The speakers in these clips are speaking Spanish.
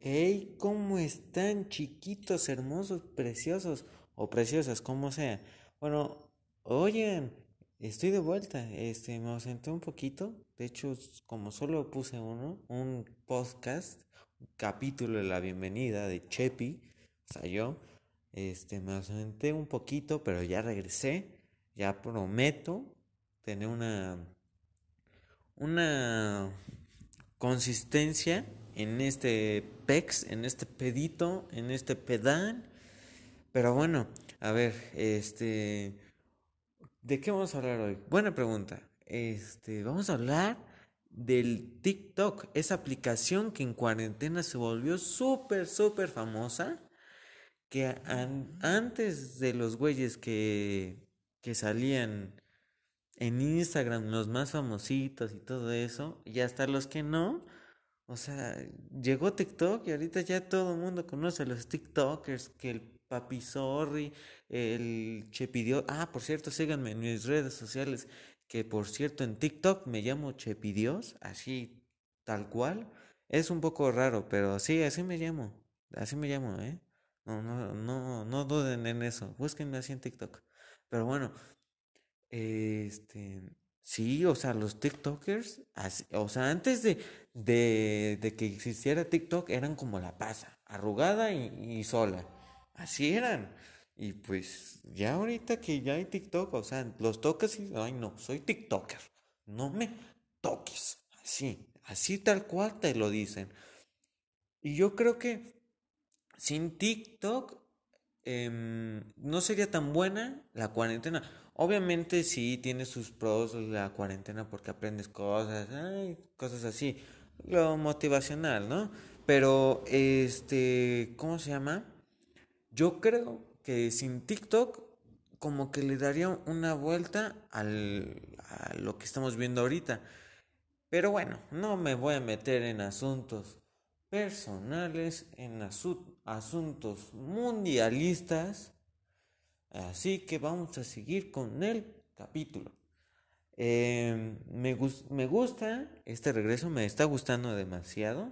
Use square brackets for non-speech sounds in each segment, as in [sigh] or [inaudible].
Hey, ¿cómo están chiquitos, hermosos, preciosos o preciosas, como sea? Bueno, oigan, estoy de vuelta. Este, me ausenté un poquito. De hecho, como solo puse uno, un podcast, un capítulo de la bienvenida de Chepi, o sea, yo, este, me ausenté un poquito, pero ya regresé. Ya prometo tener una una consistencia en este pex, en este pedito, en este pedal. Pero bueno, a ver, este ¿de qué vamos a hablar hoy? Buena pregunta. Este, vamos a hablar del TikTok, esa aplicación que en cuarentena se volvió súper, súper famosa, que antes de los güeyes que, que salían en Instagram, los más famositos y todo eso, y hasta los que no, o sea, llegó TikTok y ahorita ya todo el mundo conoce a los TikTokers, que el Papi Sorry, el Chepidios. Ah, por cierto, síganme en mis redes sociales, que por cierto en TikTok me llamo Chepidios, así tal cual. Es un poco raro, pero sí, así me llamo. Así me llamo, ¿eh? No, no, no, no duden en eso. Búsquenme así en TikTok. Pero bueno, este, sí, o sea, los TikTokers, o sea, antes de, de, que existiera TikTok, eran como la pasa, arrugada y, sola. Así eran. Y pues ya ahorita que ya hay TikTok, o sea, los toques y, ay no, soy TikToker. No me toques. Así, así tal cual te lo dicen. Y yo creo que sin TikTok em, no sería tan buena la cuarentena. Obviamente sí tiene sus pros la cuarentena porque aprendes cosas, cosas así, lo motivacional, ¿no? Pero, este, ¿cómo se llama? Yo creo que sin TikTok como que le daría una vuelta al, a lo que estamos viendo ahorita. Pero bueno, no me voy a meter en asuntos personales, en asuntos mundialistas Así que vamos a seguir con el capítulo. Em, me, me, gusta este regreso, me está gustando demasiado.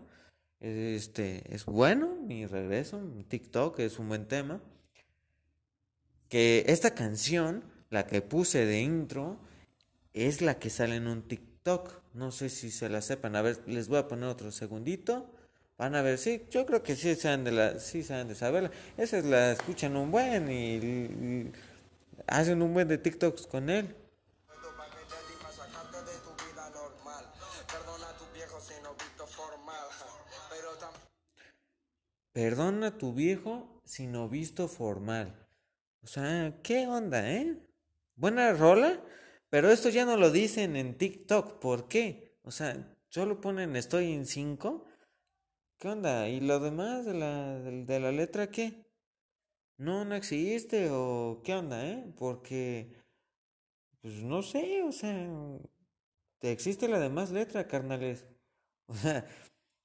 Este es bueno mi regreso. TikTok es un buen tema. Que esta canción, la que puse de intro, es la que sale en un TikTok. No sé si se la sepan. A ver, les voy a poner otro segundito. Van a ver, sí, yo creo que sí saben de la, sí saben de saberla. Esa es la escuchan un buen y, hacen un buen de TikToks con él. Perdona a tu viejo si no visto formal. O sea, ¿qué onda, eh? Buena rola, pero esto ya no lo dicen en TikTok. ¿Por qué? O sea, solo ponen estoy en 5 ¿Qué onda? ¿Y lo demás de la, de, la letra qué? No, no existe o qué onda, ¿eh? Porque, pues no sé, o sea, te existe la demás letra, carnales. O sea,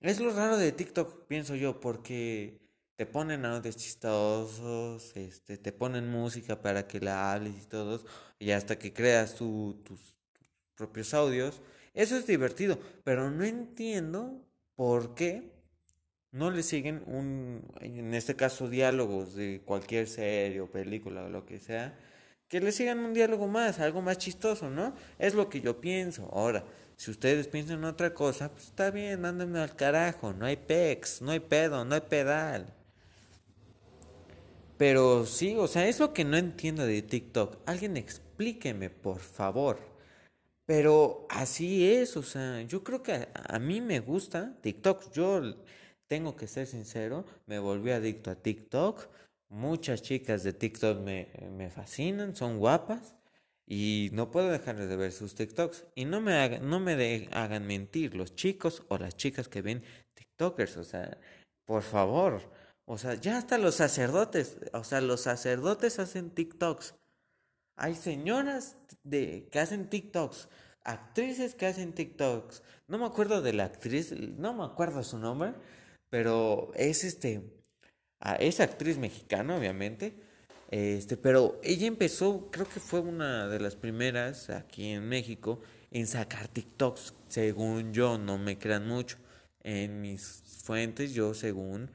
es lo raro de TikTok, pienso yo, porque te ponen audios chistosos, este, te ponen música para que la hables y todo, y hasta que creas tu, tus propios audios. Eso es divertido, pero no entiendo por qué no le siguen un, en este caso, diálogos de cualquier serie o película o lo que sea, que le sigan un diálogo más, algo más chistoso, ¿no? Es lo que yo pienso. Ahora, si ustedes piensan en otra cosa, pues está bien, mándenme al carajo, no hay pex, no hay pedo, no hay pedal. Pero sí, o sea, es lo que no entiendo de TikTok. Alguien explíqueme, por favor. Pero así es, o sea, yo creo que a, a mí me gusta TikTok. Yo tengo que ser sincero, me volví adicto a TikTok. Muchas chicas de TikTok me, fascinan, son guapas y no puedo dejar de ver sus TikToks. Y no me, hagan, no me hagan mentir los chicos o las chicas que ven TikTokers, o sea, por favor. O sea, ya hasta los sacerdotes, o sea, los sacerdotes hacen TikToks. Hay señoras de, que hacen TikToks, actrices que hacen TikToks. No me acuerdo de la actriz, no me acuerdo su nombre, pero es este, es actriz mexicana, obviamente, este, pero ella empezó, creo que fue una de las primeras aquí en México, en sacar TikToks. Según yo, no me crean mucho. En mis fuentes, yo según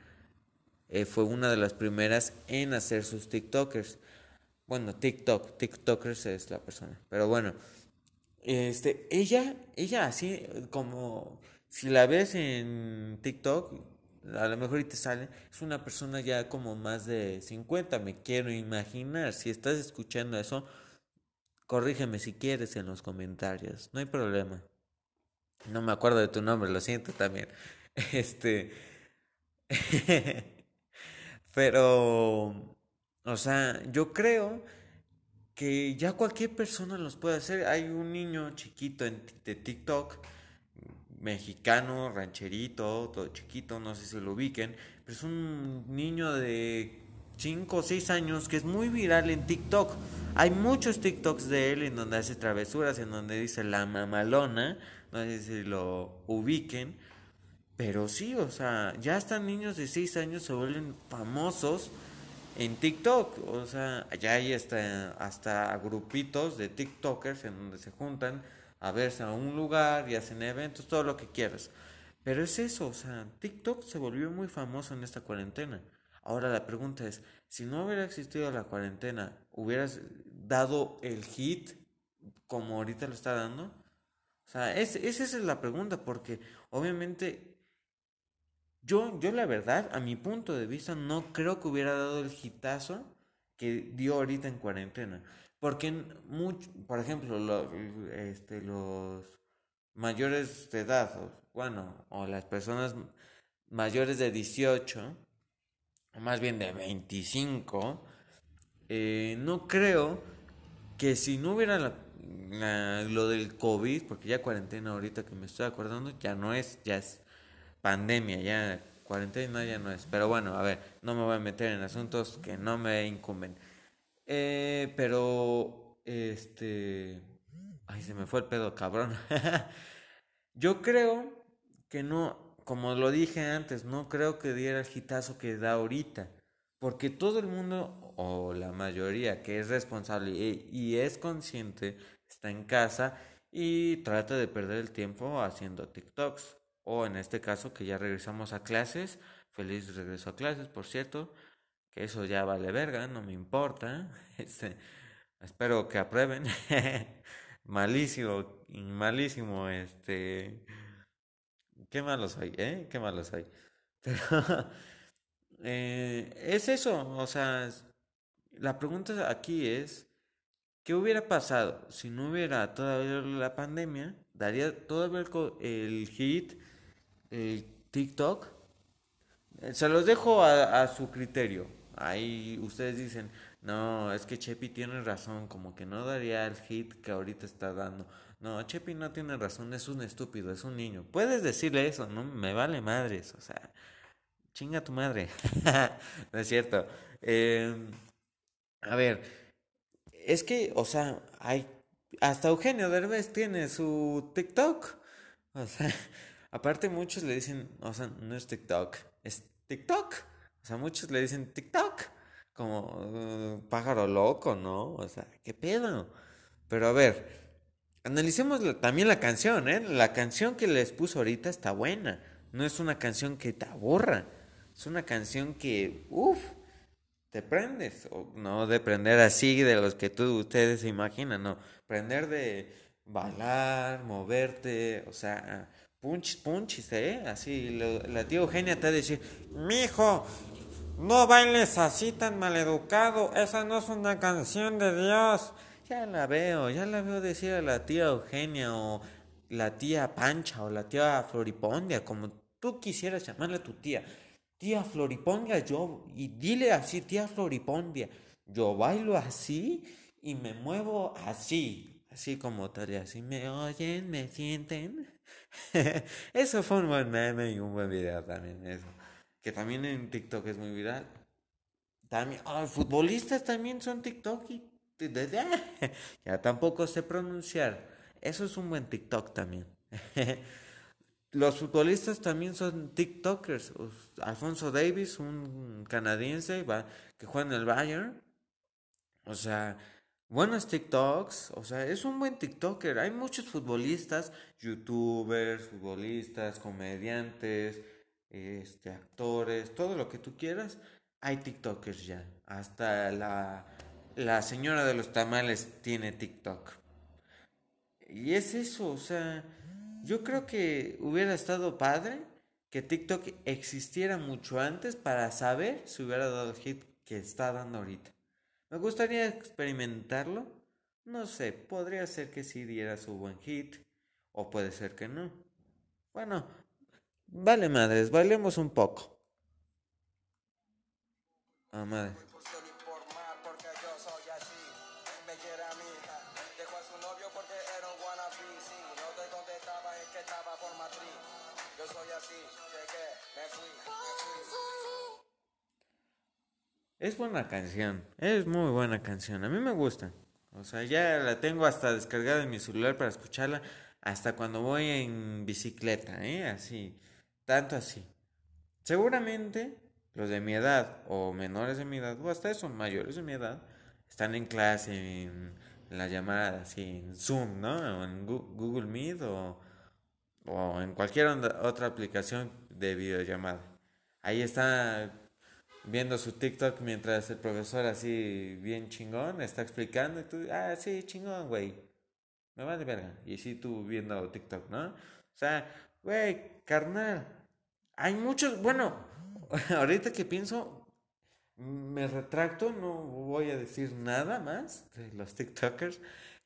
eh, fue una de las primeras en hacer sus TikTokers. Bueno, TikTok, TikTokers es la persona. Pero bueno, este, ella, ella así como si la ves en TikTok, a lo mejor y te sale, es una persona ya como más de 50, me quiero imaginar. Si estás escuchando eso, corrígeme si quieres en los comentarios, no hay problema. No me acuerdo de tu nombre, lo siento también. [laughs] Este. [laughs] Pero. O sea, yo creo que ya cualquier persona los puede hacer. Hay un niño chiquito en, de TikTok mexicano, rancherito, todo chiquito, no sé si lo ubiquen, pero es un niño de 5 o 6 años que es muy viral en TikTok. Hay muchos TikToks de él en donde hace travesuras, en donde dice la mamalona, no sé si lo ubiquen, pero sí, o sea, ya están niños de 6 años se vuelven famosos en TikTok, o sea, ya hay hasta, hasta grupitos de TikTokers en donde se juntan a verse a un lugar y hacen eventos, todo lo que quieras. Pero es eso, o sea, TikTok se volvió muy famoso en esta cuarentena. Ahora la pregunta es, si no hubiera existido la cuarentena, ¿hubieras dado el hit como ahorita lo está dando? O sea, esa es la pregunta, porque obviamente yo, yo la verdad, a mi punto de vista, no creo que hubiera dado el hitazo que dio ahorita en cuarentena. Porque, mucho, por ejemplo, este, los mayores de edad, bueno, o las personas mayores de 18, o más bien de 25, eh, no creo que si no hubiera lo del COVID, porque ya cuarentena ahorita que me estoy acordando, ya no es, ya es pandemia, ya cuarentena ya no es. Pero bueno, a ver, no me voy a meter en asuntos que no me incumben. Eh, pero, este... Ay, se me fue el pedo, cabrón. [laughs] Yo creo que no, como lo dije antes, no creo que diera el hitazo que da ahorita. Porque todo el mundo, o la mayoría que es responsable y, es consciente, está en casa y trata de perder el tiempo haciendo TikToks. O en este caso que ya regresamos a clases. Feliz regreso a clases, por cierto eso ya vale verga, no me importa. [laughs] Este, espero que aprueben. [laughs] malísimo, malísimo, este. Qué malo soy, ¿eh? Qué malo soy. [laughs] Pero eh, es eso, o sea, la pregunta aquí es, ¿qué hubiera pasado si no hubiera todavía la pandemia? ¿Daría todavía el, hit, el TikTok? Se los dejo a su criterio. Ahí ustedes dicen, no, es que Chepi tiene razón, como que no daría el hit que ahorita está dando. No, Chepi no tiene razón, es un estúpido, es un niño. Puedes decirle eso, no me vale madres, o sea, chinga tu madre. [laughs] no es cierto. Em, a ver, es que, o sea, hay, hasta Eugenio Derbez tiene su TikTok. O sea, [laughs] aparte muchos le dicen, o sea, no es TikTok, es TikTok. O sea, muchos le dicen TikTok, como uh, pájaro loco, ¿no? O sea, ¿qué pedo? Pero a ver, analicemos también la canción, ¿eh? La canción que les puso ahorita está buena. No es una canción que te aburra. Es una canción que, uff, te prendes. O no de prender así de los que tú, ustedes se imaginan, no. Prender de bailar, moverte, o sea, punch, punch, ¿eh? Así, la tía Eugenia te decir, mijo, no bailes así tan maleducado, esa no es una canción de Dios. Ya la veo, ya la veo decir a la tía Eugenia o la tía Pancha o la tía Floripondia, como tú quisieras llamarle a tu tía. Tía Floripondia, yo, y dile así, tía Floripondia, yo bailo así y me muevo así, así como tal, así me oyen, me sienten. [laughs] eso fue un buen meme y un buen video también, eso que también en TikTok es muy viral. También, oh, futbolistas también son TikTok y [laughs] ya tampoco sé pronunciar. Eso es un buen TikTok también. [laughs] Los futbolistas también son TikTokers. Alfonso Davis, un canadiense que juega en el Bayern. O sea, buenos TikToks, o sea, es un buen TikToker. Hay muchos futbolistas, youtubers, futbolistas, comediantes, este, actores, todo lo que tú quieras, hay TikTokers ya. Hasta la, la señora de los tamales tiene TikTok. Y es eso, o sea, yo creo que hubiera estado padre que TikTok existiera mucho antes para saber si hubiera dado el hit que está dando ahorita. Me gustaría experimentarlo. No sé, podría ser que sí diera su buen hit o puede ser que no. Bueno, vale madres, bailemos un poco. Ah. Es buena canción, es muy buena canción, a mí me gusta. O sea, ya la tengo hasta descargada en mi celular para escucharla hasta cuando voy en bicicleta, ¿eh? Así, tanto así. Seguramente los de mi edad o menores de mi edad, o hasta eso, mayores de mi edad, están en clase, en, la llamada, así, en Zoom, ¿no? O en Google Meet o, o en cualquier otra aplicación de videollamada. Ahí está viendo su TikTok mientras el profesor así bien chingón está explicando y tú, ah, sí, chingón, güey. Me va de verga. Y así tú viendo TikTok, ¿no? O sea, güey, carnal. Hay muchos, bueno, [laughs] ahorita que pienso, me retracto, no voy a decir nada más de los TikTokers,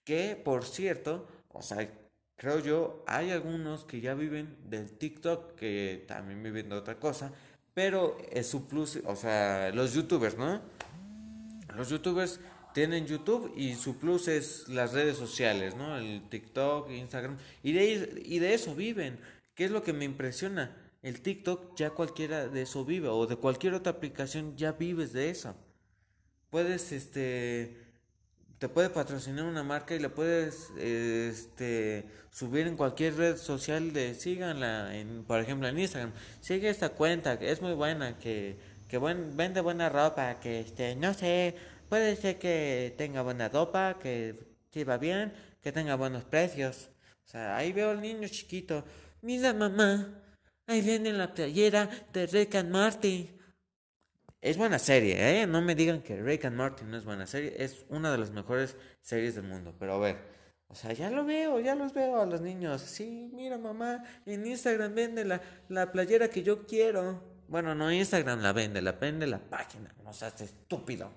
que por cierto, o sea, creo yo, hay algunos que ya viven del TikTok, que también viven de otra cosa, pero es su plus, o sea, los youtubers, ¿no? Los youtubers tienen YouTube y su plus es las redes sociales, ¿no? El TikTok, Instagram. Y de, y de eso viven. ¿Qué es lo que me impresiona? El TikTok ya cualquiera de eso vive o de cualquier otra aplicación ya vives de eso. Puedes, este, te puede patrocinar una marca y la puedes este, subir en cualquier red social de síganla, en, por ejemplo en Instagram. Sigue esta cuenta, que es muy buena, que, que buen, vende buena ropa, que este, no sé, puede ser que tenga buena ropa, que sirva bien, que tenga buenos precios. O sea, ahí veo al niño chiquito. Mira mamá, ahí viene la playera de Rick and. Es buena serie, ¿eh? No me digan que Rick and Morty no es buena serie. Es una de las mejores series del mundo. Pero a ver, o sea, ya lo veo, ya los veo a los niños. Sí, mira mamá, en Instagram vende la, la playera que yo quiero. Bueno, no Instagram la vende, la vende la página. No seas estúpido.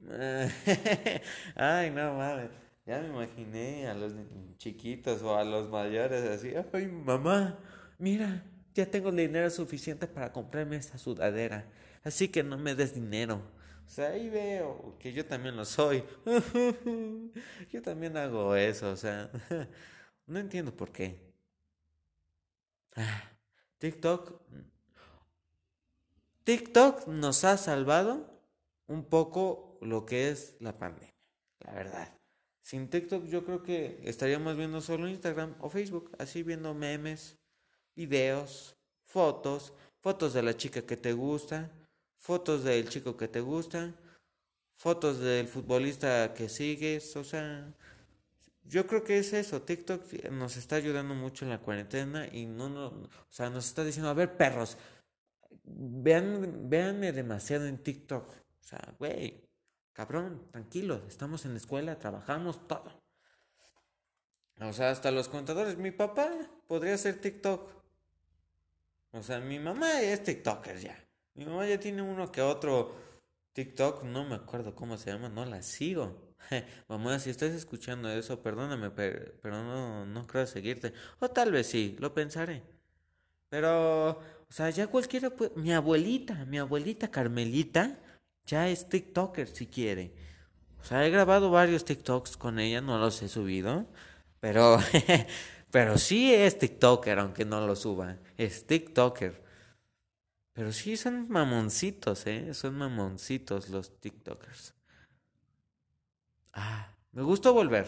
[laughs] Ay, no mames. Ya me imaginé a los chiquitos o a los mayores así. Ay, mamá, mira, ya tengo dinero suficiente para comprarme esta sudadera. Así que no me des dinero. O sea, ahí veo que yo también lo soy. [laughs] yo también hago eso, o sea, [laughs] no entiendo por qué. Ah, TikTok. TikTok nos ha salvado un poco lo que es la pandemia, la verdad. Sin TikTok yo creo que estaríamos viendo solo Instagram o Facebook, así viendo memes, videos, fotos, fotos de la chica que te gusta, fotos del chico que te gusta, fotos del futbolista que sigues, o sea, yo creo que es eso, TikTok nos está ayudando mucho en la cuarentena y no, o sea, nos está diciendo, a ver, perros, vean, véanme demasiado en TikTok, o sea, güey, cabrón, tranquilo, estamos en la escuela, trabajamos todo. O sea, hasta los contadores, mi papá podría ser TikTok. O sea, mi mamá es TikToker ya. Mi mamá ya tiene uno que otro TikTok, no me acuerdo cómo se llama, no la sigo. [laughs] mamá, si estás escuchando eso, perdóname, pero, no, no creo seguirte. O tal vez sí, lo pensaré. Pero, o sea, ya cualquiera. Mi abuelita, mi abuelita Carmelita, ya es TikToker si quiere. O sea, he grabado varios TikToks con ella, no los he subido. Pero [laughs] Pero sí es TikToker, aunque no lo suba. Es TikToker. Pero sí son mamoncitos, ¿eh? Son mamoncitos los TikTokers. Ah, me gustó volver.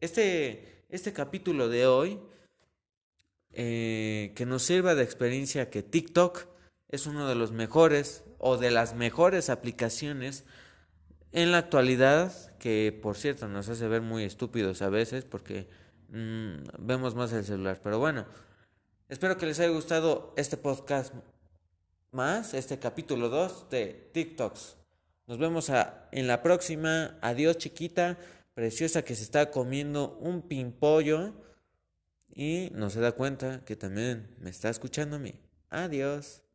Este, este capítulo de hoy, eh, que nos sirva de experiencia que TikTok es uno de los mejores o de las mejores aplicaciones en la actualidad, que por cierto nos hace ver muy estúpidos a veces porque mm, vemos más el celular. Pero bueno, espero que les haya gustado este podcast más, este capítulo 2 de TikToks. Nos vemos en la próxima. Adiós chiquita, preciosa que se está comiendo un pimpollo y no se da cuenta que también me está escuchando a mí. Adiós.